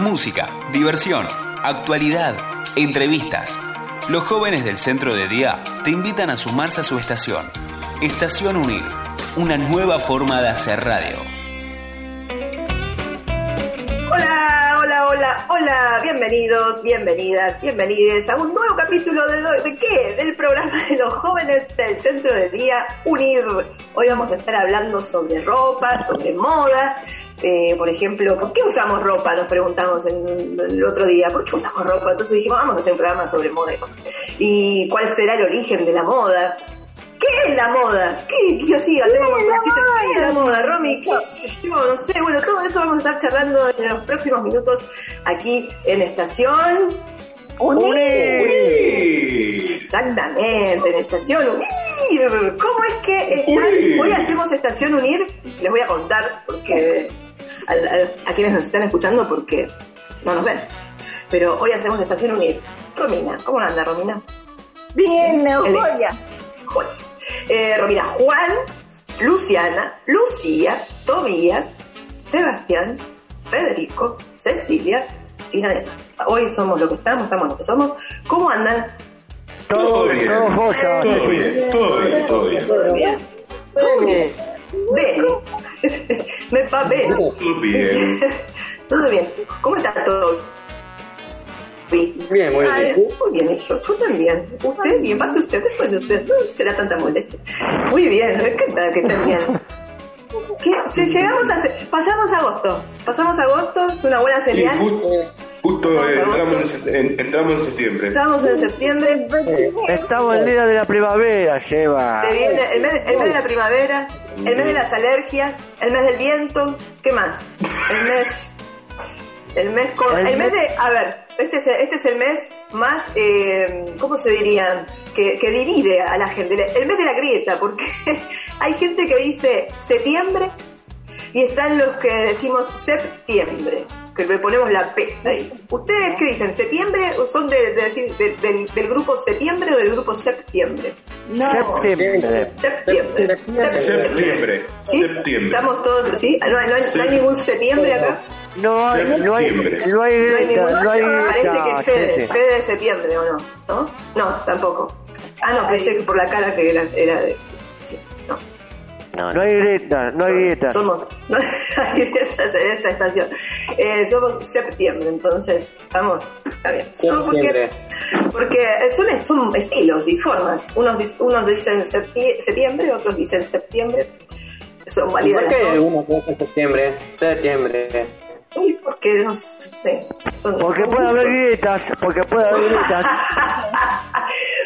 Música, diversión, actualidad, entrevistas. Los jóvenes del centro de día te invitan a sumarse a su estación. Estación Unir, una nueva forma de hacer radio. Hola, hola, hola, hola, bienvenidos, bienvenidas, bienvenides a un nuevo capítulo de, ¿de qué? Del programa de los jóvenes del centro de día Unir. Hoy vamos a estar hablando sobre ropa, sobre moda. Eh, por ejemplo, ¿por qué usamos ropa? Nos preguntamos en- el otro día, ¿por qué usamos ropa? Entonces dijimos, vamos a hacer un programa sobre moda. ¿Y cuál será el origen de la moda? ¿Qué es la moda? ¿Qué, tío, sí, montoncito. ¿Qué es la moda, Romy? ¿Qué yo? No sé, bueno, todo eso vamos a estar charlando en los próximos minutos aquí en Estación Unir. Exactamente, en Estación Unir. ¿Cómo es que están? hoy hacemos Estación Unir? Les voy a contar porque a, a- a quienes nos están escuchando porque no nos ven. Pero hoy hacemos Estación Unir. Romina, ¿cómo anda Romina? Bien, Euforia. Eh, Romina, Juan, Luciana, Lucía, Tobías, Sebastián, Federico, Cecilia y nadie más. Hoy somos lo que estamos, estamos lo que somos. ¿Cómo andan? Todo bien. Todo joya. Todo bien, todo bien, todo bien. ¿Todo bien? Bene. Bene. Me pa bene. Todo bien. Todo bien. ¿Cómo está todo? Bien, Bien, muy bien. Muy bien, yo, yo también. Usted, bien, pase usted después de usted. No será tanta molestia. Muy bien, me encanta que estén bien. Llegamos a. Pasamos agosto. Pasamos agosto, es una buena Sí, señal. justo, justo eh, entramos, en, se- en- entramos en septiembre. Estamos en septiembre. Estamos en el día de la primavera, lleva. Se viene el mes, el mes de la primavera, el mes de las alergias, el mes del viento. ¿Qué más? El mes. El mes con. El El mes mes- de. A ver, este es, este es el mes más. eh, ¿Cómo se diría? Que, que divide a la gente. El mes de la grieta, porque hay gente que dice septiembre y están los que decimos septiembre, que le ponemos la P ahí. ¿Ustedes qué dicen? ¿Septiembre o son de, de decir, de- del, del grupo septiembre o del grupo septiembre? No, Septiembre. Septiembre. Septiembre. Septiembre. ¿Sí? Septiembre. Estamos todos, ¿sí? ¿No, hay- no hay, no hay ningún septiembre acá? No hay, no hay, Septiembre. no hay No hay no hay Parece que es Fede, sí, sí. Fede de septiembre, ¿o no? ¿No? No, tampoco. Ah, no, pensé que por la cara que era, era de... sí, no. No hay grieta, no hay grieta. Somos, no hay grietas en esta estación. Eh, somos septiembre, entonces estamos, está bien. No, porque, porque son, son estilos y formas. Unos, dic- unos dicen septi- septiembre, otros dicen septiembre. Son ¿Y válidas por qué uno piensa septiembre? Septiembre. Y porque no sé. son- Porque puede haber grietas, porque puede haber grietas.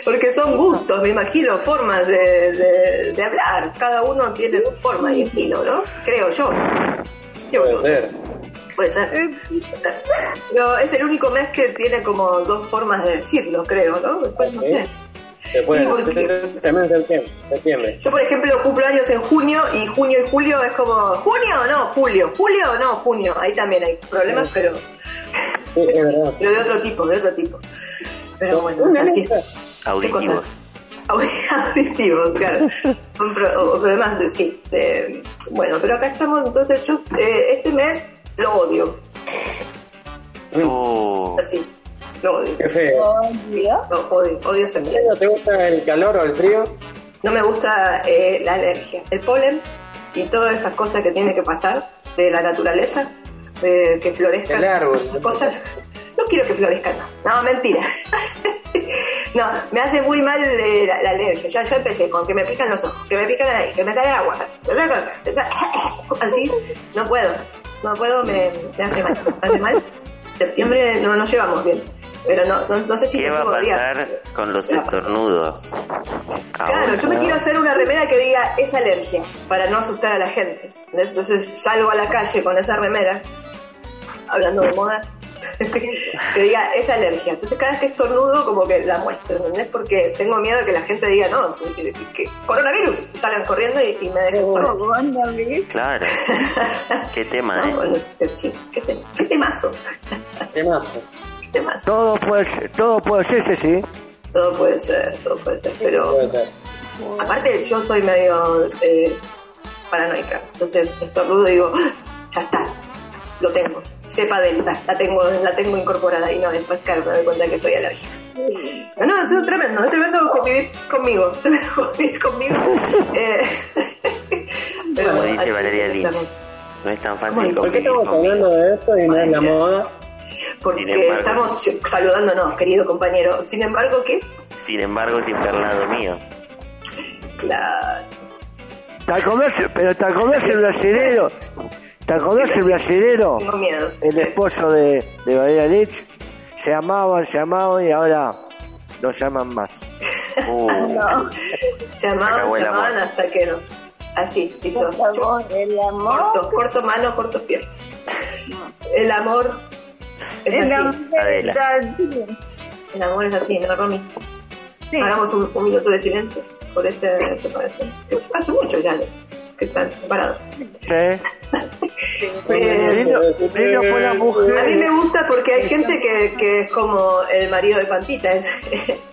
Porque son gustos, me imagino, formas de, de- de hablar. Cada uno tiene su forma y estilo, ¿no? Creo yo. Puede ser. Puede ser. Pero es el único mes que tiene como dos formas de decirlo, creo, ¿no? Después no sé. Después Sí, porque- también septiembre. septiembre. Yo, por ejemplo, cumplo años en junio y junio y julio es como. ¿Junio o no? Julio. ¿Julio o no? Junio. Ahí también hay problemas, pero, Sí, es verdad. pero de otro tipo, de otro tipo. Pero bueno, Una es así. lista. ¿Qué cosa? Audi- Auditivos, claro. O problemas de sí. bueno, pero acá estamos, entonces yo eh, este mes lo odio. Oh. Así. Lo odio. Qué feo. Obvio. Lo odio, odio ese mes. ¿No te gusta el calor o el frío? No me gusta eh, la alergia, el polen y todas estas cosas que tiene que pasar de la naturaleza, de que florezcan El árbol. las cosas. No quiero que florezcan, no, no mentira. no, me hace muy mal eh, la, la alergia. Ya, ya empecé con que me pican los ojos, que me pican la nariz, que me sale agua. Así, no puedo, no puedo, me, me hace mal. Me hace mal. Septiembre no nos llevamos bien. Pero no, no, no sé si ¿Qué va a pasar con los estornudos? Claro, yo me quiero hacer una remera que diga es alergia, para no asustar a la gente. Entonces salgo a la calle con esas remeras, hablando de moda, que diga es alergia. Entonces cada vez que estornudo como que la muestro, ¿entendés? Porque tengo miedo de que la gente diga no, que, que- coronavirus, y salgan corriendo y, y me dejen sola. Claro. Qué tema, ¿No? ¿eh? Bueno, que sí, qué, te- qué temazo, Temazo. qué temazo. Todo puede ser, todo puede ser, sí, sí. Todo puede ser, todo puede ser, pero... Aparte, yo soy medio eh, paranoica. Entonces, estornudo y digo, "Ah, ya está, lo tengo. Cepa delta. La tengo, la tengo incorporada y no, después claro, me doy cuenta que soy alérgica. No, no, es tremendo, es tremendo convivir conmigo, tremendo convivir conmigo. Eh, pero Como bueno, dice Valeria. Lynch, no es tan ¿Cómo fácil? ¿Por qué convivir estamos conmigo. hablando de esto y no es la moda? Porque embargo, estamos saludándonos, querido compañero. Sin embargo, ¿qué? Sin embargo, siempre al lado mío. Claro. ¿Te acordás, pero te acordás el brasilero? ¿Te acordás el brasilero? Tengo miedo. El esposo de, de Valeria Lich. Se amaban, se amaban y ahora no se aman más. Uh, Se amaban, se amaban hasta que no. Así, favor, el amor. Corto, corto mano, cortos pies. El amor es El así. amor. El amor es así, ¿no, Romy? Sí. Hagamos un, un minuto de silencio por esa separación. Hace mucho ya que están separados. ¿Sí? Eh, por la a mí mujer. me gusta porque hay gente que, que es como el marido de Pantita, es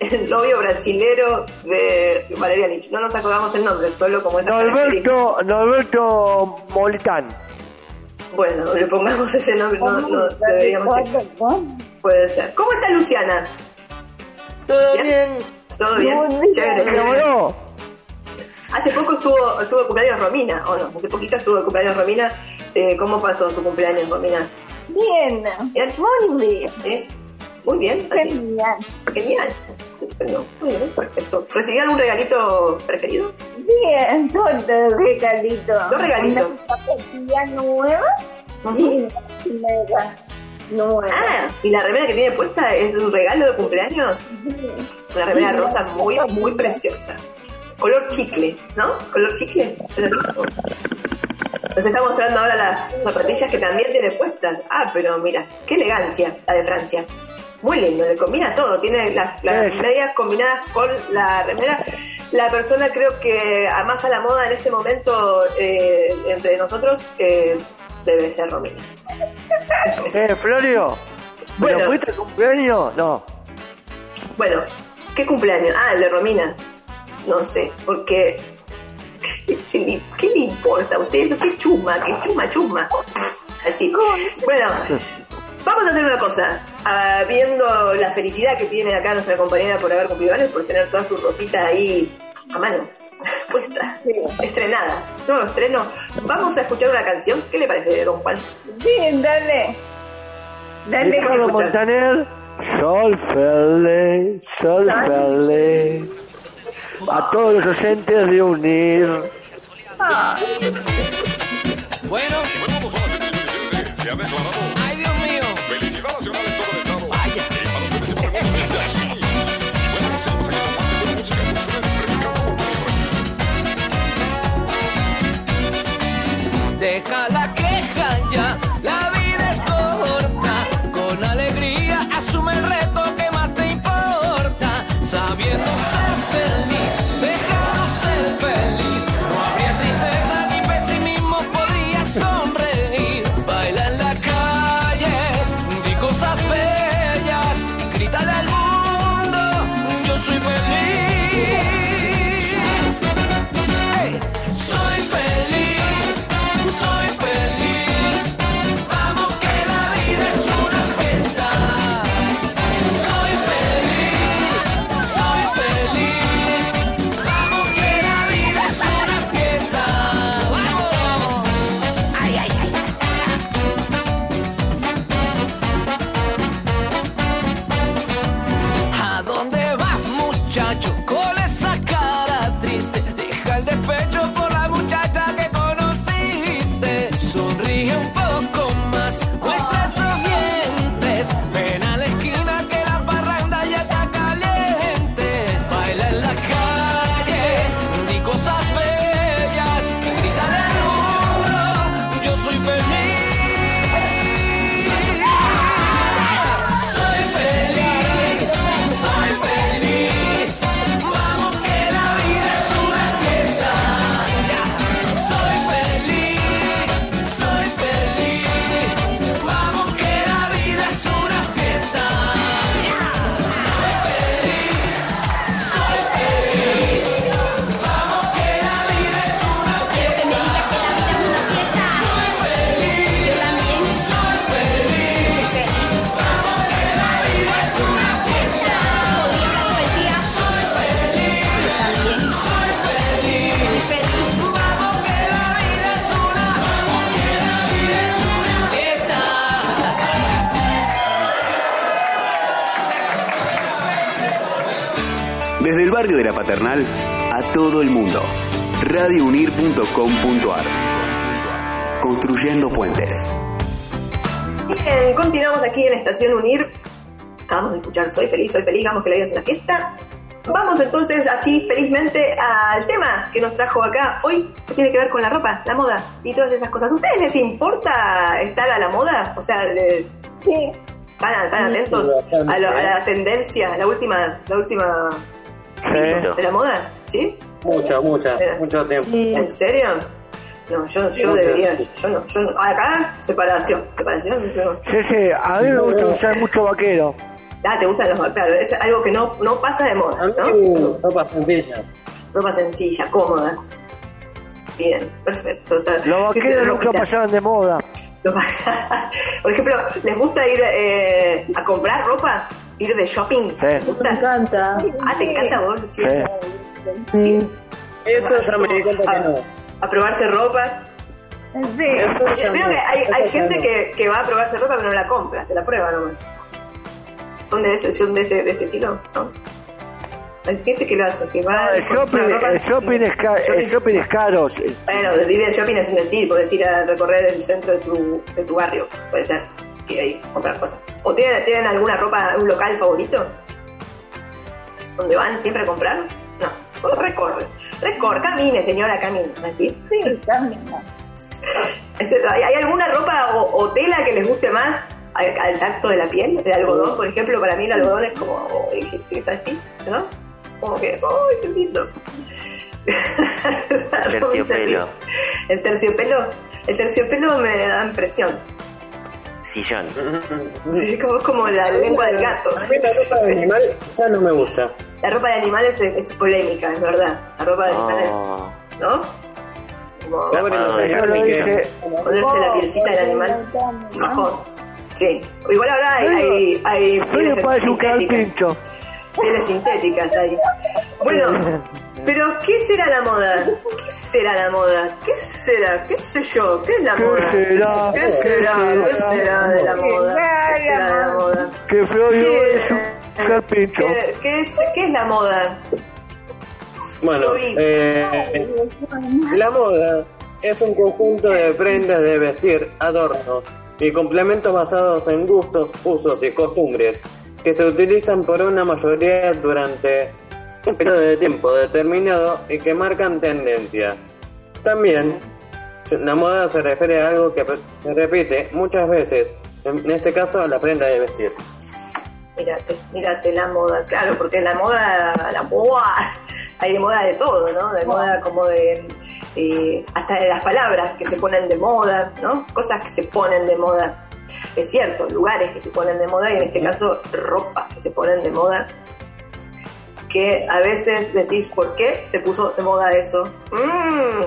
el novio brasilero de Valeria Lynch. No nos acordamos el nombre, solo como esa. Norberto, Norberto Molitán. Bueno, le pongamos ese nombre, no, no deberíamos checar. Puede ser. ¿Cómo está Luciana? ¿Todo Bien. bien? ¿Todo bien. Chévere. Hace poco estuvo, estuvo de cumpleaños Romina, ¿o no? Hace poquito estuvo de cumpleaños Romina. Eh, ¿Cómo pasó su cumpleaños, Romina? Bien, muy bien. ¿Eh? Muy bien, así. Genial. Genial. Estupendo. Muy bien, perfecto. ¿Recibió algún regalito preferido? Bien, todo regalito. Dos regalitos. Una nueva Ujú. y una remera nueva. Ah, y la remera que tiene puesta es un regalo de cumpleaños. Una remera rosa muy, muy preciosa. Color chicle, ¿no? Color chicle. Nos está mostrando ahora las zapatillas que también tiene puestas. Ah, pero mira, qué elegancia la de Francia. Muy lindo, le combina todo. Tiene las, medias combinadas con la remera. La persona creo que a más a la moda en este momento eh, entre nosotros eh, debe ser Romina. ¿Eh, Florio? ¿Pero Bueno. fuiste cumpleaños? No. Bueno, ¿qué cumpleaños? Ah, el de Romina. No sé, porque. ¿Qué le, importa a usted eso? ¿Qué chuma? ¿Qué chuma, chuma? Así. Bueno, vamos a hacer una cosa. Ah, viendo la felicidad que tiene acá nuestra compañera por haber cumplido años, por tener toda su ropita ahí a mano, puesta, estrenada. No, estreno. Vamos a escuchar una canción. ¿Qué le parece, don Juan? Bien, dale. Dale. Ricardo. Montaner. Sol feliz, sol feliz. A todos los oyentes de unir. Bueno. Ay, Dios mío. Felicidad nacional Construyendo puentes. Bien, continuamos aquí en Estación Unir. Acabamos de escuchar Soy feliz, soy feliz, vamos que la vida es una fiesta. Vamos entonces así felizmente al tema que nos trajo acá hoy, que tiene que ver con la ropa, la moda y todas esas cosas. ¿A ustedes les importa estar a la moda? O sea, les Sí. van, van atentos a, lo- a la tendencia, la última, la última Sí. de la moda, ¿sí? Mucho, mucho, Mira. mucho tiempo. ¿En serio? No, yo, yo debería, yo no, yo no. Acá, separación, separación. yo- Sí, sí, a mí me gusta usar mucho vaquero. Ah, te gustan los claro, es algo que no, no pasa de moda, A mí, ¿no? ropa sencilla. Ropa sencilla, cómoda. Bien, perfecto. Los ¿Qué vaqueros nunca ropita? pasaban de moda. Por ejemplo, ¿les gusta ir eh, a comprar ropa? ¿Ir de shopping? Sí. ¿Les gusta? Me encanta. Ah, ¿te encanta a vos? Sí. Sí. Eso ya me di cuenta que no. A probarse ropa. Sí. Eso ya Creo no. que hay, gente no. que, que va a probarse ropa pero no la compra, se la prueba nomás. ¿Son de ese, son de ese, de ese estilo? ¿No? Hay gente que lo hace, que va Ah, el shopping, ropa- el shopping es, ca- el shopping es caro. Bueno, decir de shopping es un decir, puedes ir a recorrer el centro de tu, de tu barrio, puede ser, y ahí comprar cosas. ¿O tienen, tienen alguna ropa, un local favorito? ¿Donde van siempre a comprar? Recorre, recorre, camine señora, camine, así. Sí, camina. ¿Hay, alguna ropa o, o tela que les guste más al, al tacto de la piel? El algodón, por ejemplo, para mí el algodón es como, oh, está así, ¿no? Como que, ¡ay, qué lindo! Terciopelo. El terciopelo, el terciopelo me da impresión. Sillón. Sí, como, como la lengua del gato. A mí la ropa de animal ya no me gusta. La ropa de animales es, es polémica, es verdad. La ropa de animales, Oh, ¿no? Como lo hice. ponerse la pielcita del animal. Mejor. Sí. Igual ahora hay, hay, hay me Pieles sintéticas ahí. Bueno, pero ¿qué será la moda? ¿Qué será la moda? ¿Qué será? ¿Qué sé yo? ¿Qué es la ¿Qué moda? será? ¿Qué ¿Qué será? ¿Qué será? de la moda? ¿Qué será de la moda? Que Florio ¿Qué- es un carpincho. ¿Qué, qué es, ¿Qué es la moda? Bueno, Lo vi. eh, la moda es un conjunto de prendas de vestir, adornos y complementos basados en gustos, usos y costumbres que se utilizan por una mayoría durante un periodo de tiempo determinado y que marcan tendencia. También, la moda se refiere a algo que se repite muchas veces, en este caso la prenda de vestir. Mírate, mírate la moda, claro, porque la moda, la moda, hay de moda de todo, ¿no? De moda como de, eh, hasta de las palabras que se ponen de moda, ¿no? Cosas que se ponen de moda. Es cierto, lugares que se ponen de moda y en este caso ropa que se ponen de moda. Que a veces decís, ¿por qué se puso de moda eso? Mm,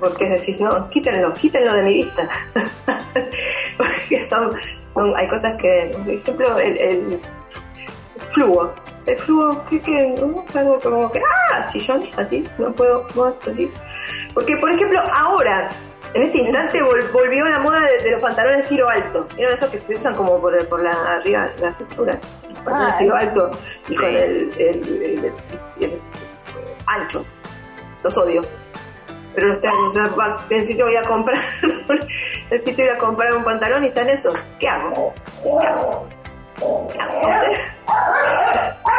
porque decís, no, quítenlo, quítenlo de mi vista. porque son, son- hay cosas que, por ejemplo, el, el fluo. El fluo, ¿qué qué? ¿No? Algo como que, ah, chillón, así, no puedo más, así. Porque, por ejemplo, ahora, en este instante vol- volvió la moda de, de los pantalones tiro alto. ¿Vieron esos que se usan como por, por la arriba, la cintura? Pantalones Ah, tiro alto y con sí. el, el, el- el- anchos. Los odio. Pero los tengo, o sea, vas- necesito ir a comprar, necesito ir a comprar un pantalón y están esos. ¿Qué hago? ¿Qué hago? ¿Qué hago?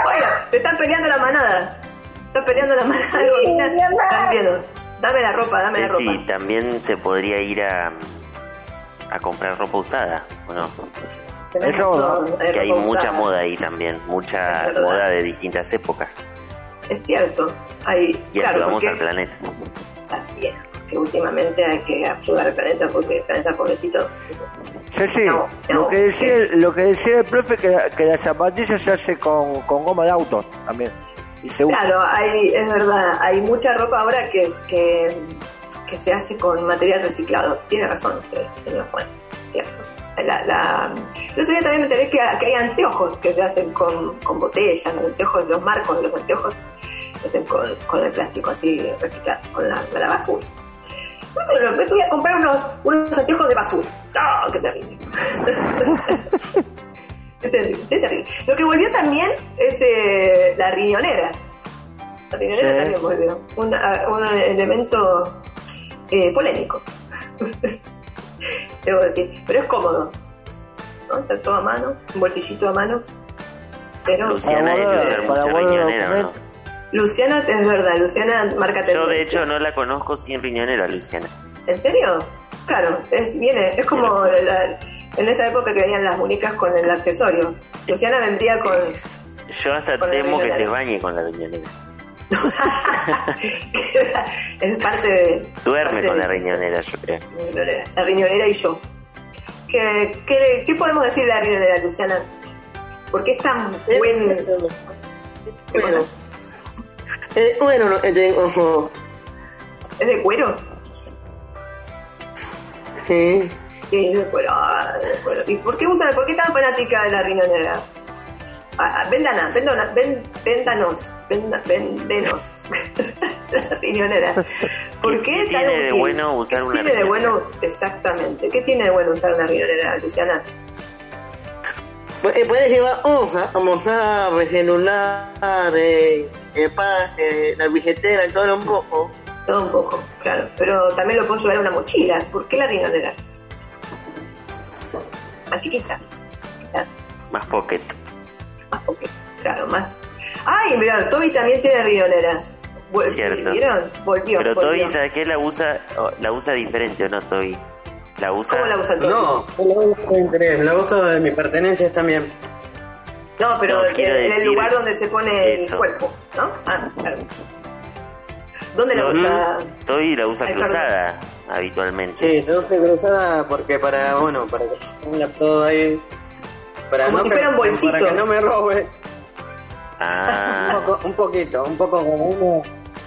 Oiga, se están peleando la manada. Están peleando la manada mi amor. Están viendo. Dame la ropa, dame la ropa. sí, también se podría ir a, a comprar ropa usada, ¿o no? Tenés Eso, razón, Que hay ropa mucha usada. moda ahí también, mucha moda de distintas épocas. Es cierto. Hay, Y claro, ayudamos porque al planeta. también. Que últimamente hay que ayudar al planeta porque el planeta pobrecito. Sí, sí. No, no. Lo que decía, lo que decía el profe que, la- que la zapatilla se hace con, con goma de auto también. Y se usa. Claro, hay, es verdad, hay mucha ropa ahora que, que, que se hace con material reciclado. Tiene razón usted, señor Juan, cierto. La, la- el otro día también me enteré que, que hay anteojos que se hacen con, con botellas, los anteojos, los marcos de los anteojos se hacen con, con el plástico así reciclado, con la, con la basura. Bueno, me voy a comprar unos, unos anteojos de basura. ¡No, qué terrible! terrible, qué terrible. Lo que volvió también es eh, la riñonera. La riñonera Sí. también volvió. Una- un elemento eh, polémico. Debo decir. Pero es cómodo. ¿no? Está todo a mano, un bolsillito a mano. Pero Luciana usar para mucha riñonera, ¿no? Luciana, es verdad, Luciana marca Yo de tendencia. hecho no la conozco sin riñonera, Luciana. ¿En serio? Claro, es, viene, es como la- en esa época que venían las muñecas con el accesorio. Luciana vendría con... Yo hasta Con temo que se bañe con la riñonera. es parte de... Duerme parte con de la riñonera, yo creo. la riñonera y yo. ¿Qué, qué, qué podemos decir de la riñonera, Luciana? ¿Por qué es tan buen... ¿Qué cosa? Bueno, eh, bueno no, eh, ojo, ¿Es de cuero? sí. Sí, es de cuero. de cuero. ¿Y por qué, usa, por qué tan fanática de la riñonera? Ah, ah, Véndana, véndana, ven- véndanos, venda- véndenos la riñonera. ¿Por ¿Qué- qué, tan tiene de bueno usar ¿Qué una tiene de riñonera? bueno, exactamente? ¿Qué tiene de bueno usar una riñonera, Luciana? Eh, Puedes llevar hojas, almorzar, celular, eh, el pase, la billetera, todo un poco. Todo un poco, claro. Pero también lo puedo llevar en una mochila. ¿Por qué la riñonera? Más chiquita. Quizás. Más pocket. Más poquito. Claro, más. ¡Ay, mira! Toby también tiene riñonera. Vol- Cierto. ¿Vieron? Volvió. Pero volvió. Toby, ¿sabes qué? La usa, oh, la usa diferente, ¿o no, Toby? La usa... ¿Cómo la usa Toby? No, yo la uso de interés, la uso de mis pertenencias también. No, pero No, en, el lugar donde se pone el cuerpo, ¿no? Ah, claro. ¿Dónde la No, usa? Toby la usa cruzada, habitualmente. Sí, uso cruzada porque para, bueno, para que tenga todo ahí. Para Como no si que- fuera un bolsito. Para que no me robe. Un, Ah, poco, un poquito, un poco como una,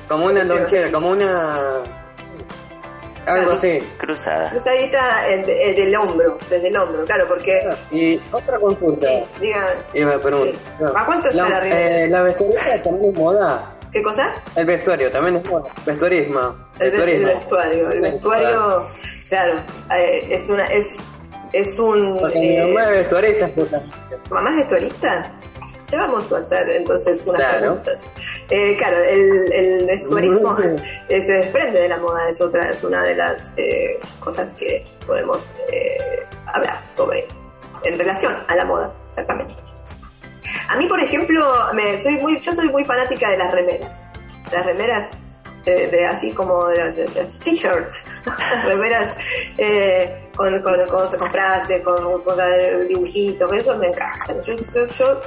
como una lonchera, como una... Algo así. cruzada. Cruzadita en- en- del hombro, desde el hombro, claro, porque... Y otra consulta. Sí, Y me pregunto. Sí. ¿A cuánto está la eh, la vestuaria también es moda. ¿Qué cosa? El vestuario también es moda. Vestuarismo. El, ve- el Vestuarismo. vestuario, el vestuario, claro, eh, es una, es, es un... Porque mi eh, mamá es vestuarista. ¿Tu mamá es vestuarista? Ya vamos a hacer entonces unas Claro. preguntas. Eh, claro, el, el vestuarismo eh, se desprende de la moda, es otra, es una de las eh, cosas que podemos eh, hablar sobre en relación a la moda, exactamente. A mí, por ejemplo, me, soy muy, yo soy muy fanática de las remeras. Las remeras de, así como de, las t-shirts, remeras eh, con, con, con, con frases, con, con dibujitos, eso me encanta. Yo, yo,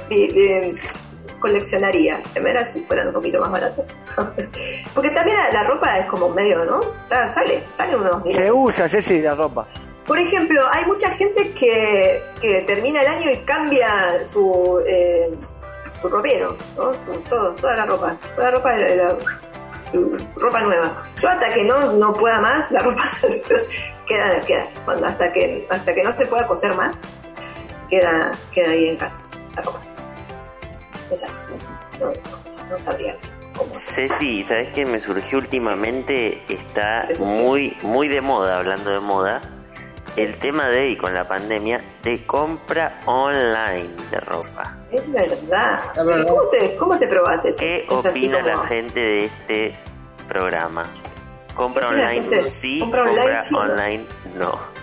coleccionaría remeras si fueran un poquito más baratas. Porque también la, ropa es como medio, ¿no? Sale, sale unos Se dineros. usa, Ceci, la ropa. Por ejemplo, hay mucha gente que, que termina el año y cambia su, eh, su ropero, ¿no? Todo, toda la ropa, toda la ropa de la, su ropa nueva. Yo hasta que no, no pueda más, la ropa queda, queda. Cuando, hasta que hasta que no se pueda coser más, queda, queda ahí en casa la ropa. Es así. No, no sabría. Ceci, ¿sabes qué me surgió últimamente? Está muy, muy de moda, hablando de moda, el tema de, y con la pandemia, de compra online de ropa. Es verdad. ¿Cómo te, cómo te probás eso? ¿Qué Es opina la gente de este programa? ¿Compra ¿Qué opina la online gente? sí? ¿Compra ¿Compra online sí no? online no?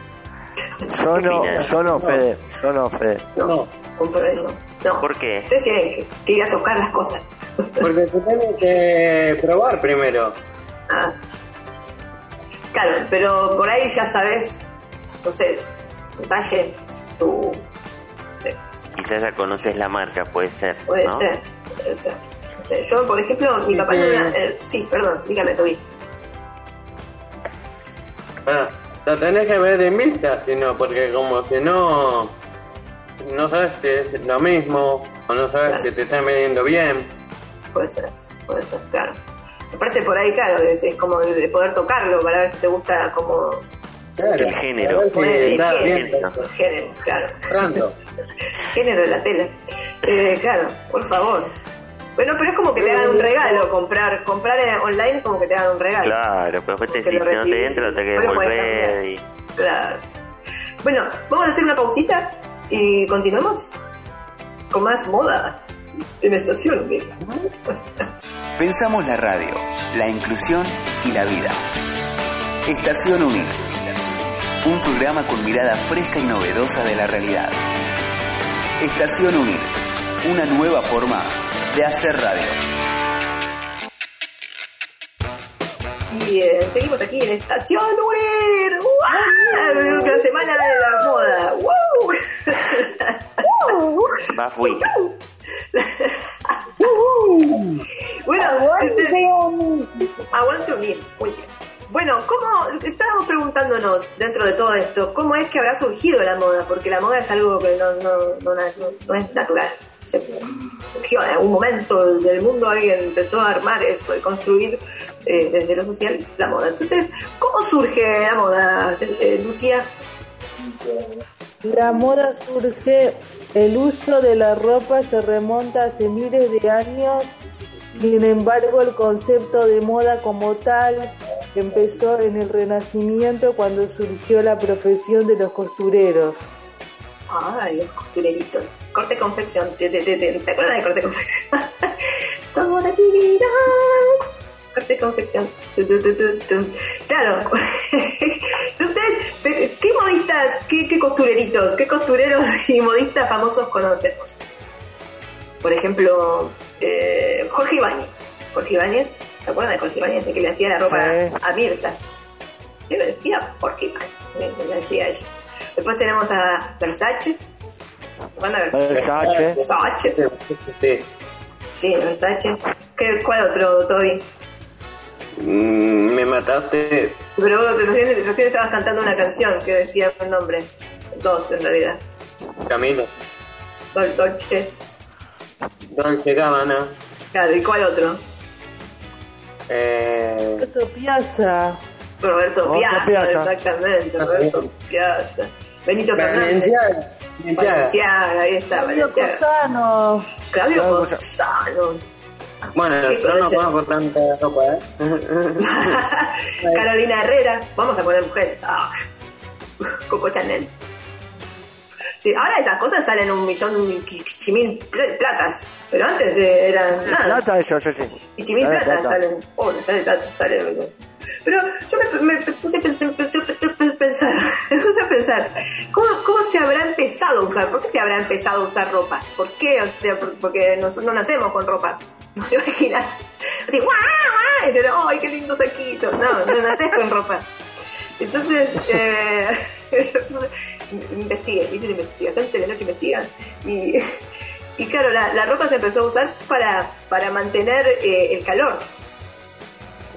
Yo ¿Qué no, opinas? yo no, Fede. Yo no, Fede. No, No. compro eso. No. ¿Por qué? Ustedes tienen que, que ir a tocar las cosas. Porque se tiene que probar primero. Ah. Claro, pero por ahí ya sabes, no sé, tu talle, sé, Quizás ya conoces la marca, puede ser. puede ¿no? ser, puede ser. No sé, yo, por ejemplo, mi papá. Sí. no era- eh, sí, perdón, dígame, Toby. Ah, lo tenés que ver en vista, si no, porque como si no, no sabes si es lo mismo, o no sabes Claro. si te está midiendo bien. Puede ser, puede ser, claro. Aparte, por ahí, claro, es, es como de de poder tocarlo para ver si te gusta como. Claro, El género. si el género, claro. Franco. género de la tela. Eh, claro, por favor. Bueno, pero es como que te hagan un regalo, comprar comprar eh, online es como que te hagan un regalo. Claro, pero después te decís, no te entra, te que devolver. Y... Claro. Bueno, vamos a hacer una pausita y continuamos con más moda en estación. mira. Pensamos la radio, la inclusión y la vida. Estación Unir. Un programa con mirada fresca y novedosa de la realidad. Estación Unir. Una nueva forma de hacer radio. Y eh, seguimos aquí en Estación Unir. ¡Uah! La semana de la moda. Va fui. Bueno, Aguante, Unir. aguante unir. Muy bien. Bueno, ¿cómo estábamos preguntándonos dentro de todo esto, cómo es que habrá surgido la moda? Porque la moda es algo que no, no, no, es natural. Surgió en algún momento del mundo, alguien empezó a armar esto y construir eh, desde lo social la moda. Entonces, ¿cómo surge la moda, eh, Lucía? La moda surge, el uso de la ropa se remonta hace miles de años, sin embargo el concepto de moda como tal empezó en el Renacimiento cuando surgió la profesión de los costureros. Ay, los costureritos. Corte confección. ¿Te, te, te, te, ¿te acuerdas de corte confección? Como las divinas. Corte confección. Claro. Ustedes, te- ¿qué modistas, qué, qué costureritos, qué costureros y modistas famosos conocemos? Por ejemplo, eh, Jorge Ibáñez. Jorge Ibáñez, ¿te acuerdas de? El que le hacía la ropa Sí. a Mirta. Yo le decía Jorge Ibáñez, le, le decía ella. Después tenemos a Versace. ¿Cuándo Versace. Versace. Sí, sí. Sí, Versace. ¿Qué, ¿Cuál otro, Toby? Mm, me mataste. Pero vos recién, recién estabas cantando una canción que decía un nombre. Dos, en realidad. Camilo. Dol- Dolce. Dolce Gabbana. Claro, ¿y cuál otro? Eh, Roberto Piazza, Roberto Piazza, Piazza. exactamente. Roberto Piazza. Benito Fernández. Valenciaga. Ahí está, Claudio. Cosano, Claudio Cosano. Bueno, ¿Qué yo no conozco tanta ropa, ¿eh? Carolina Herrera. Vamos a poner mujeres. Ah. Coco Chanel. Sí, ahora esas cosas salen un millón y mil platas. Pero antes eh, eran nada. Plata eso, sí, sí. Y chimil plata, plata. salen. Oh, no sale plata, sale. Pero yo me, puse a pe- pe- pe- pe- pe- pensar, me puse a pensar, ¿cómo, ¿cómo se habrá empezado a usar? ¿Por qué se habrá empezado a usar ropa? ¿Por qué? O sea, por- porque nosotros no nacemos con ropa. ¿No te imaginas? Así, ¡guau, guau! Y te- ¡ay, qué lindo saquito! No, no nacés con ropa. Entonces, eh, investigué, hice una investigación, Telenoche investiga. Y, y claro, la, ropa se empezó a usar para, para mantener eh, el calor.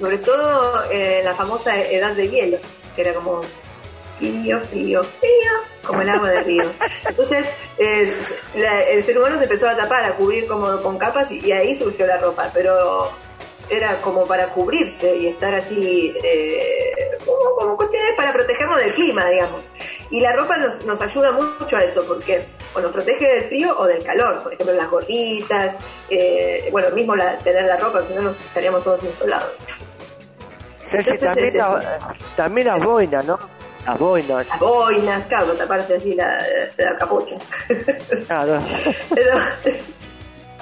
Sobre todo eh, la famosa edad de hielo, que era como frío, frío, frío, como el agua del río. Entonces, eh, el ser humano se empezó a tapar, a cubrir como con capas y, ahí surgió la ropa, pero era como para cubrirse y estar así, eh, como cuestiones para protegernos del clima, digamos. Y la ropa nos, nos ayuda mucho a eso, porque o nos protege del frío o del calor, por ejemplo, las gorritas, eh, bueno, mismo la, tener la ropa, si no nos estaríamos todos insolados. Entonces también, es la- también las boinas, ¿no? Las boinas. Las boinas, claro, taparse así la, la capucha. Claro. Pero...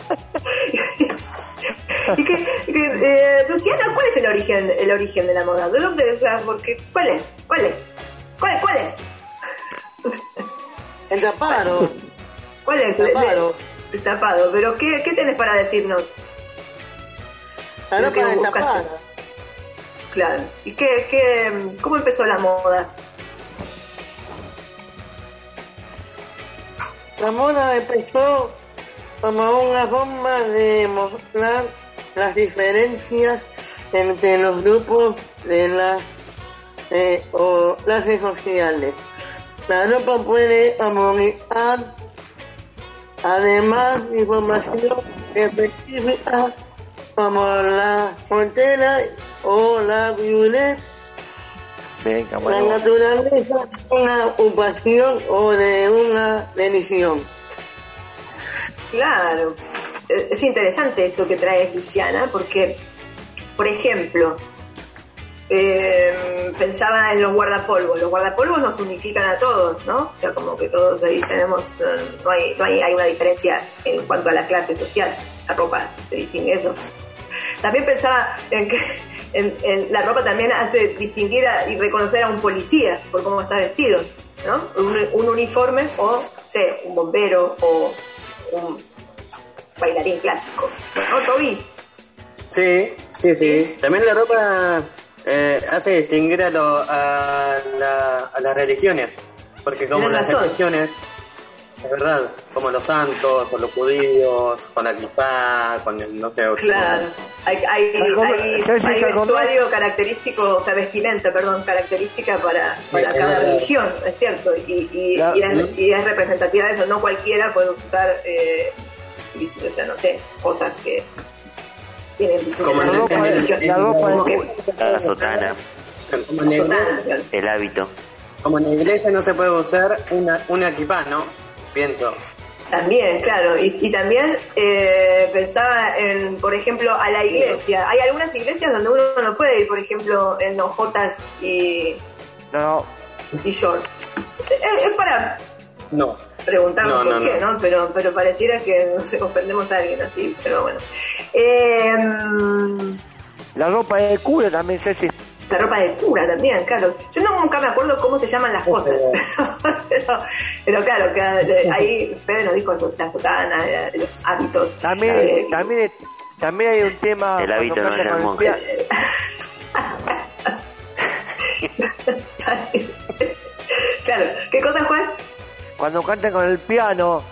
y que, que, eh, Luciana, ¿cuál es el origen, el origen de la moda? ¿De dónde? O sea, porque, ¿cuál es? ¿Cuál es? ¿Cuál es? ¿Cuál es? El tapado. ¿Cuál es? El tapado. El tapado. Pero, ¿qué, qué tenés para decirnos? La ropa que destapada. Claro. ¿Y qué, qué, cómo empezó la moda? La moda empezó como una forma de mostrar las diferencias entre los grupos de las eh, o clases sociales. La ropa puede comunicar además de información específica como la frontera o la viudez Venga, la naturaleza de una ocupación o de una religión. Claro, Eh, es interesante esto que trae Luciana, porque, por ejemplo, eh, pensaba en los guardapolvos. Los guardapolvos nos unifican a todos, ¿no? O sea, como que todos ahí tenemos, no hay, no hay, hay una diferencia en cuanto a la clase social. La ropa se distingue eso. También pensaba en que en la ropa también hace distinguir a- y reconocer a un policía por cómo está vestido, ¿no? Un, un uniforme o, no sé, un bombero o un bailarín clásico. ¿No, Toby? Sí, sí, sí. También la ropa eh, hace distinguir a, lo- a, la- a las religiones. Porque como las razón. religiones, es verdad, como los santos, con los judíos, con la kipá, con el, no sé, Claro. Hay, hay, Algo- hay, ¿sabes si hay vestuario característico, o sea, vestimenta, perdón, característica para, para Sí, cada religión, es cierto, y, y, La- y es, y es representativa de eso, no cualquiera puede usar, eh, o sea, no sé, cosas que Como en- en- la ropa sotana, Como en, el hábito. como en la iglesia no se puede usar una, una kipá, ¿no? Pienso. También, claro, y, y también eh, pensaba en, por ejemplo, a la iglesia. Hay algunas iglesias donde uno no puede ir, por ejemplo, en ojotas y, No, y short. Es, es para No. Preguntarnos No, por no, qué, no. ¿no? Pero, pero pareciera que no sé, ofendemos a alguien así, pero bueno. Eh, la ropa de cura también, Ceci. la ropa de cura también, claro. Yo no, nunca me acuerdo cómo se llaman las cosas, pero, pero claro, que eh, ahí Fede nos dijo eso, la sotana, eh, los hábitos. También, eh, también, también hay un tema. El hábito no con el monje. claro, ¿qué cosa, Juan? Cuando canta con el piano,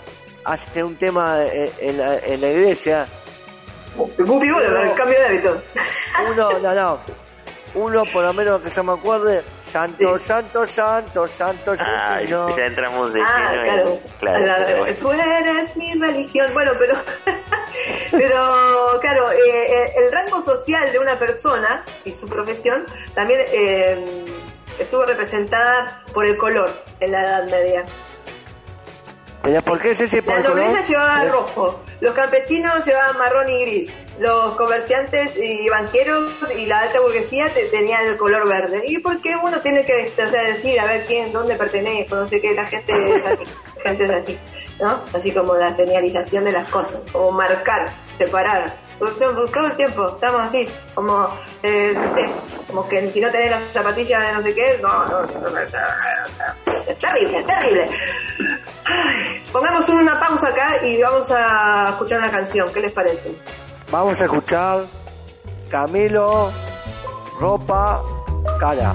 hace un tema en, en la, en la iglesia. Gupi Golo, el cambio de hábito. Uno, no, no. Uno, por lo menos que yo me acuerde, Santo, Santo, Santo, Santo, Ah, ya entramos de Ah, lleno claro. Claro, La- pero bueno. Tú eres mi religión. Bueno, pero, pero claro, eh, eh, el rango social de una persona y su profesión también eh, estuvo representada por el color en la Edad Media. ¿Pero por qué La nobleza llevaba rojo, los campesinos llevaban marrón y gris, los comerciantes y banqueros y la alta burguesía te- tenían el color verde. ¿Y por qué uno tiene que o sea, decir a ver quién, dónde pertenezco? No sé qué, la gente es así, la gente es así, ¿no? Así como la señalización de las cosas, como marcar, separar. Todo todo el tiempo estamos así, como, eh, no sé, como que si no tenés las zapatillas de no sé qué, no, no, no, no, no, no, o sea, es terrible, es terrible. Pongamos una pausa acá y vamos a escuchar una canción. ¿Qué les parece? Vamos a escuchar Camilo, ropa, cara.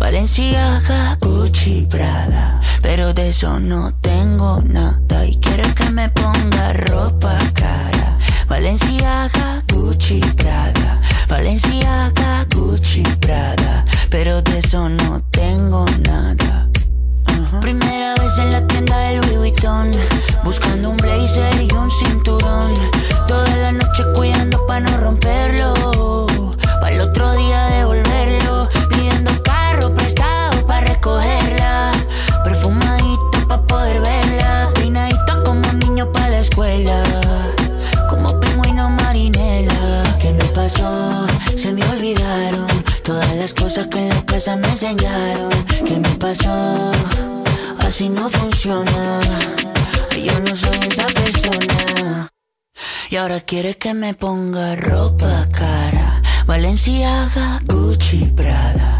Valenciaga, Gucci, Prada. Pero de eso no tengo nada. Y quiere que me ponga ropa cara. Valenciaga, Gucci, Prada. Valenciaga, Gucci, Prada. Pero de eso no tengo nada. Primera vez en la tienda del Louis Vuitton Buscando un blazer y un cinturón Toda la noche cuidando para no romperlo Para el otro día devolverlo Como pingüino marinela ¿Qué me pasó? Se me olvidaron Todas las cosas que en la casa me enseñaron. ¿Qué me pasó? Así no funciona. Yo no soy esa persona. Y ahora quiere que me ponga ropa cara. Valenciaga, Gucci, Prada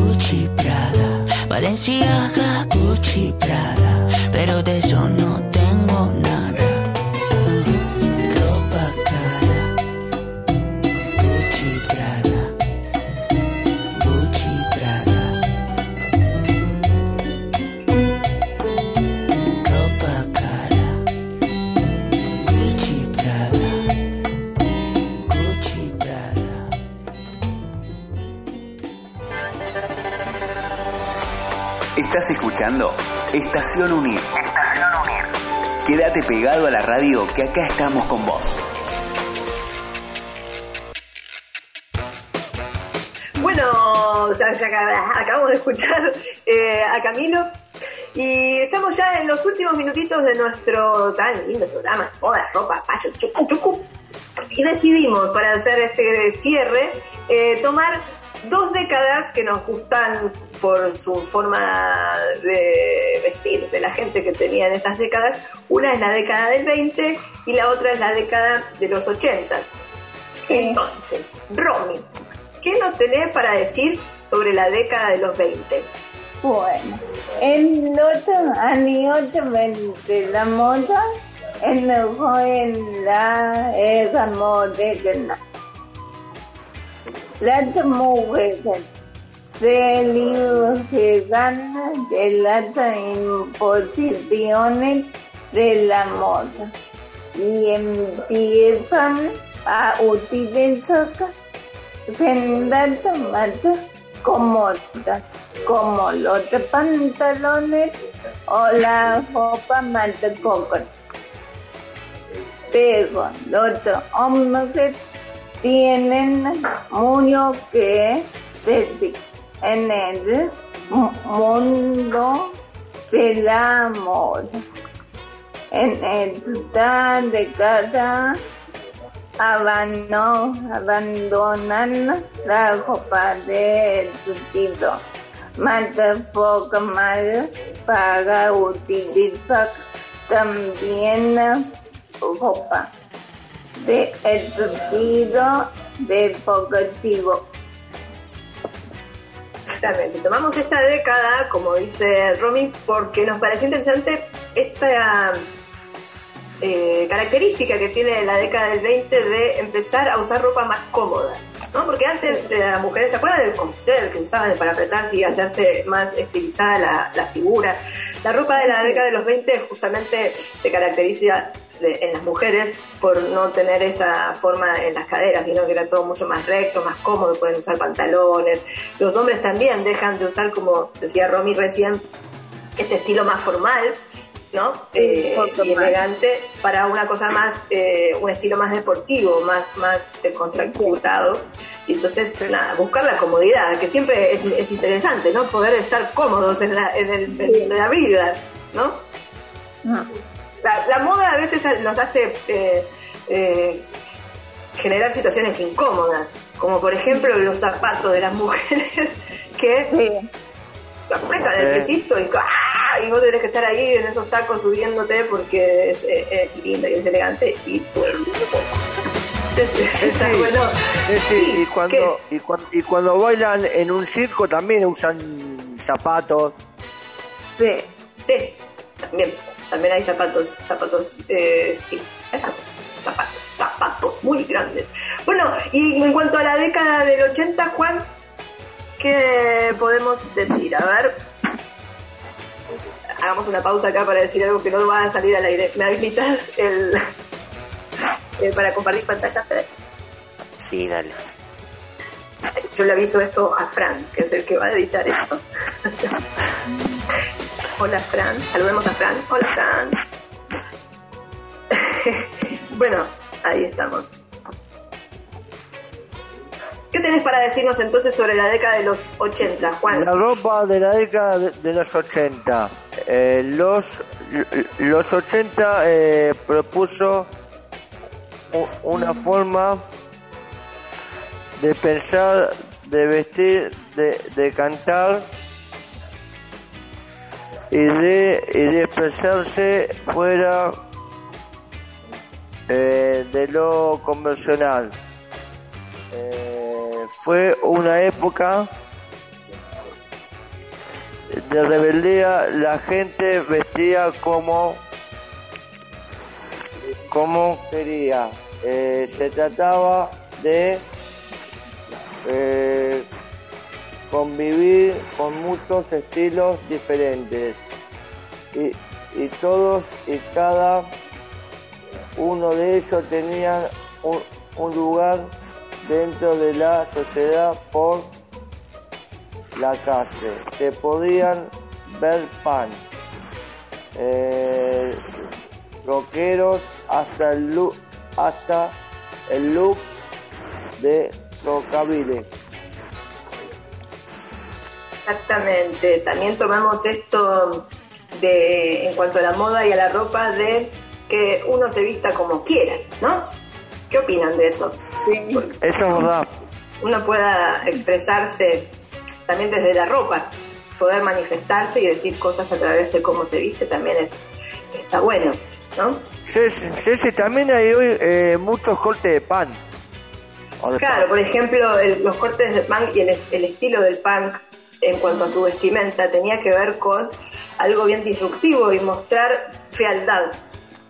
Prada Valenciaga, Gucci, Prada Pero de eso no tengo nada escuchando Estación Unir. Estación Unir. Quédate pegado a la radio que acá estamos con vos. Bueno, ya- ya acab- acabamos de escuchar eh, a Camilo y estamos ya en los últimos minutitos de nuestro tan lindo programa, moda, ropa, payo, chucu, chucu. Y decidimos, para hacer este cierre, eh, tomar dos décadas que nos gustan por su forma de vestir de la gente que tenía en esas décadas. Una es la década del 20 y la otra es la década de los 80. Entonces, Romy, ¿qué nos tenés para decir sobre la década de los 20? Bueno, en los años 20 la moda enojó en la era moderna. Las mujeres se liberan de las imposiciones de la moda y empiezan a utilizar prendas más cómodas como los pantalones o la ropa más cómoda. Pero los hombres tienen mucho que decir en el mu- mundo de la moda. En esta década abandonó, abandonan la ropa de estilo más poco mal para utilizar también ropa de estilo deportivo. Exactamente. Tomamos esta década, como dice Romy, porque nos pareció interesante esta eh, característica que tiene la década del 20 de empezar a usar ropa más cómoda. ¿no? Porque antes de las mujeres, ¿se acuerdan del corset que usaban para apretarse y hacerse más estilizada la, la figura? La ropa de la década de los 20 justamente se caracteriza de- en las mujeres por no tener esa forma en las caderas, sino que era todo mucho más recto, más cómodo, pueden usar pantalones. Los hombres también dejan de usar, como decía Romy recién, este estilo más formal, ¿no? Eh, y elegante para una cosa más, eh, un estilo más deportivo, más, más eh, contracturado. Y entonces, nada, buscar la comodidad, que siempre es, es interesante, ¿no? Poder estar cómodos en la, en el- en la vida, ¿no? La, la moda a veces nos hace eh, eh, generar situaciones incómodas, como por ejemplo los zapatos de las mujeres que apretan el Sí. piecito y, ¡ah! y vos tenés que estar ahí en esos tacos subiéndote porque es, eh, es lindo y es elegante y todo el mundo. Está bueno. Sí, sí, y, cuando, y, cuan- y cuando bailan en un circo también usan zapatos. Sí, sí, también, también hay zapatos, zapatos, eh, sí, zapatos, zapatos muy grandes. Bueno, y en cuanto a la década del 80, Juan, ¿qué podemos decir? A ver, hagamos una pausa acá para decir algo que no va a salir al aire. ¿Me habilitas el, eh, para compartir pantalla? Sí, dale. Yo le aviso esto a Fran, que es el que va a editar esto. Hola Fran, saludemos a Fran. Hola Fran. bueno, ahí estamos. ¿Qué tenés para decirnos entonces sobre la década de los 80, Juan? La ropa de la década de, los 80. Eh, los, los 80 eh, propuso una forma de pensar, de vestir, de cantar y de, y de expresarse fuera eh, de lo convencional. Eh, fue una época de rebeldía, la gente vestía como como quería. Eh, se trataba de convivir con muchos estilos diferentes y, y todos y cada uno de ellos tenían un, un lugar dentro de la sociedad por la calle. Se podían ver pan. Eh, rockeros hasta el look, hasta el look de rockabilly. Exactamente. También tomamos esto de en cuanto a la moda y a la ropa de que uno se vista como quiera, ¿no? ¿Qué opinan de eso? Eso es verdad. Uno pueda expresarse también desde la ropa, poder manifestarse y decir cosas a través de cómo se viste también es está bueno, ¿no? Ceci, Ceci, también hay hoy eh, muchos cortes de pan. De Claro, por ejemplo, el- los cortes de punk y el, el estilo del punk en cuanto a su vestimenta tenía que ver con algo bien disruptivo y mostrar fealdad.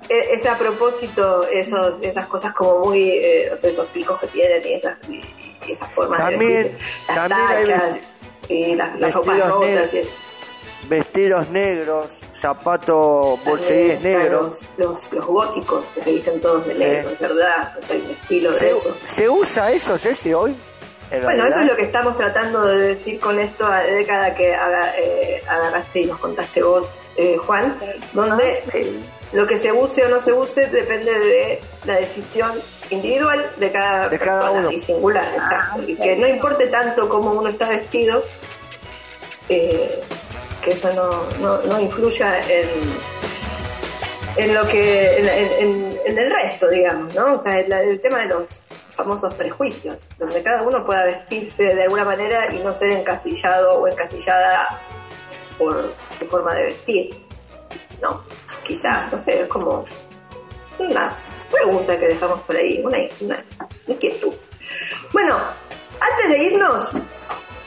E- Es a propósito esos, esas cosas como muy, eh, o sea, esos picos que tienen y esas, y- y esas formas También- de las tachas y las, las ropas rotas eso. Vestidos negros, zapatos bolseguíes están negros. Los, los, los góticos que se visten todos de Sí. negro, es ¿verdad? O sea, el estilo de ¿Se, eso. se usa eso, Ceci, hoy? En Bueno, eso es lo que estamos tratando de decir con esto a la década que eh, agarraste y nos contaste vos, eh, Juan, donde lo que se use o no se use depende de la decisión individual de cada De cada persona uno. y singular, exacto. Y que no importe tanto cómo uno está vestido, eh, que eso no, no, no influya en, en lo que en, en- en- en el resto, digamos, ¿no? O sea, el, el tema de los famosos prejuicios, donde cada uno pueda vestirse de alguna manera y no ser encasillado o encasillada por su forma de vestir. No, quizás, no sé, es como una pregunta que dejamos por ahí, una, una inquietud. Bueno, antes de irnos,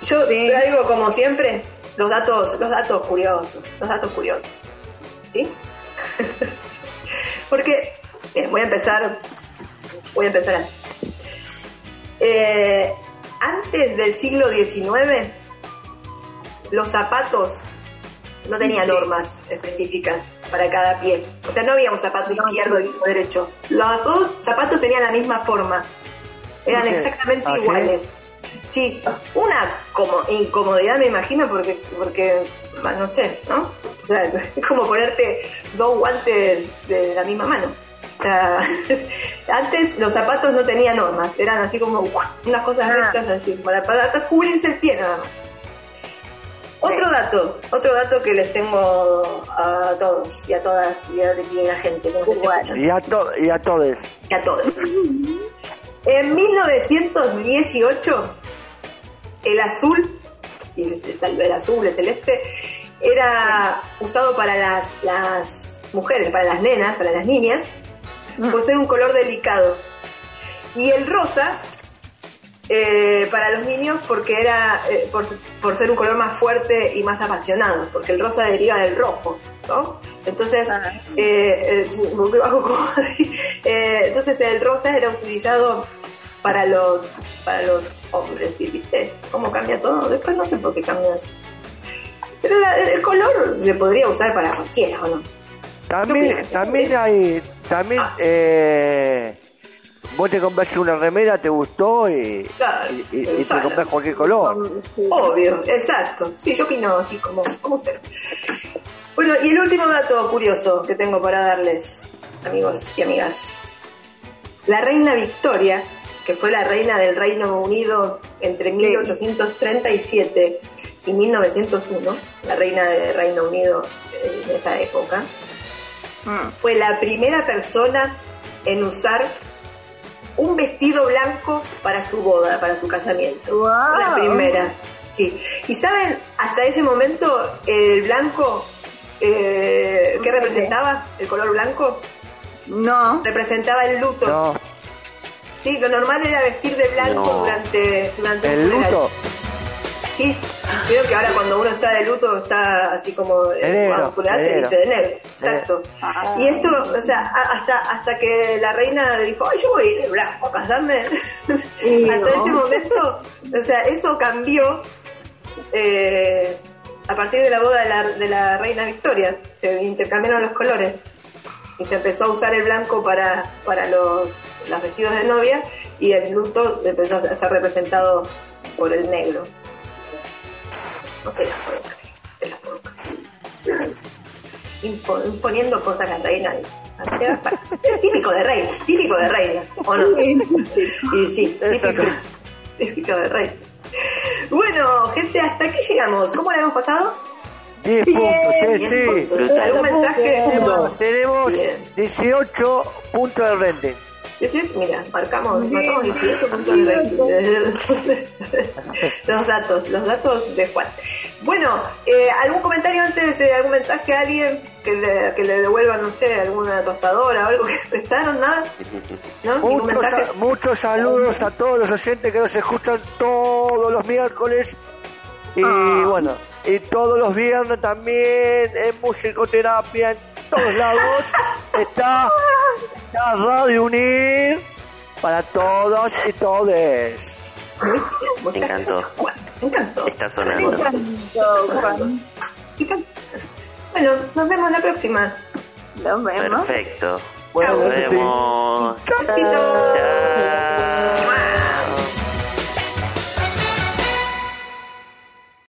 yo traigo como siempre los datos, los datos curiosos, los datos curiosos. ¿Sí? Porque, bien, voy a empezar, voy a empezar así. Eh, antes del siglo XIX, los zapatos no tenían Sí. normas específicas para cada pie. O sea, no había un zapato izquierdo y uno derecho. Los dos zapatos tenían la misma forma. Eran exactamente ¿Ah, iguales. Sí, una como incomodidad me imagino porque, porque no sé, ¿no? O sea, es como ponerte dos guantes de la misma mano. Sea, antes los zapatos no tenían normas, eran así como unas cosas Ah. rectas así, para, para cubrirse el pie nada más. Otro dato, otro dato que les tengo a todos y a todas y a, y a la gente que nos. Y a, to- y a todos. Y a todos. En 1918, el azul, y el, el- el azul, el celeste, era usado para las, las mujeres, para las nenas, para las niñas, por ser un color delicado. Y el rosa, eh, para los niños, porque era eh, por, por ser un color más fuerte y más apasionado, porque el rosa deriva del rojo, ¿no? Entonces, eh, eh, entonces el rosa era utilizado para los para los hombres, ¿y viste cómo cambia todo? Después no sé por qué cambia eso. Pero la- el color se podría usar para cualquiera, ¿o no? También, también hay, también, eh, vos te compras una remera, te gustó y, Claro, y, y- y te compras cualquier color. Obvio, exacto. Sí, yo opino así como, como usted. Bueno, y el último dato curioso que tengo para darles, amigos y amigas. La reina Victoria, que fue la reina del Reino Unido entre 1837 y 1901, la reina del Reino Unido en esa época, fue la primera persona en usar un vestido blanco para su boda, para su casamiento. Fue La primera, sí. Y saben, hasta ese momento el blanco, eh, ¿qué representaba? ¿El color blanco? No. Representaba el luto. No, Sí, lo normal era vestir de blanco No. durante, durante el luto, Sí, creo que ahora cuando uno está de luto está así como eh, negro, se viste de negro, exacto. Y esto, o sea, hasta hasta que la reina dijo, ay, yo voy a ir de blanco a casarme. hasta ese momento, o sea, eso cambió eh, a partir de la boda de la, de la reina Victoria. Se intercambiaron los colores y se empezó a usar el blanco para, para los, los vestidos de novia y el luto empezó a ser representado por el negro. No te las puedo creer, te las puedo creer. impo- imponiendo cosas a la reina. Típico de reina, típico de reina, ¿o no? Y sí, típico, típico de reina. Bueno, gente, hasta aquí llegamos. ¿Cómo la hemos pasado? 10 puntos, sí, sí. ¿Algún mensaje? Tenemos, tenemos Bien. 18 puntos de rending. 18, mira, marcamos, marcamos 18 puntos de. Los datos, los datos de Juan. Bueno, eh, ¿algún comentario antes, eh, algún mensaje a alguien que le, que le devuelva, no sé, alguna tostadora o algo que prestaron? ¿Nada? ¿No? ¿Ningún Muchos, muchos saludos a todos los oyentes que nos escuchan todos los miércoles. Y Ah. bueno, y todos los viernes también en musicoterapia, en todos lados. está, está Radio Unir para todos y todes. Me encantó. Me encantó. Está sonando. Bueno, nos vemos la próxima. Nos vemos. Perfecto. Bueno, Nos eso sí. vemos. Chau. Chao.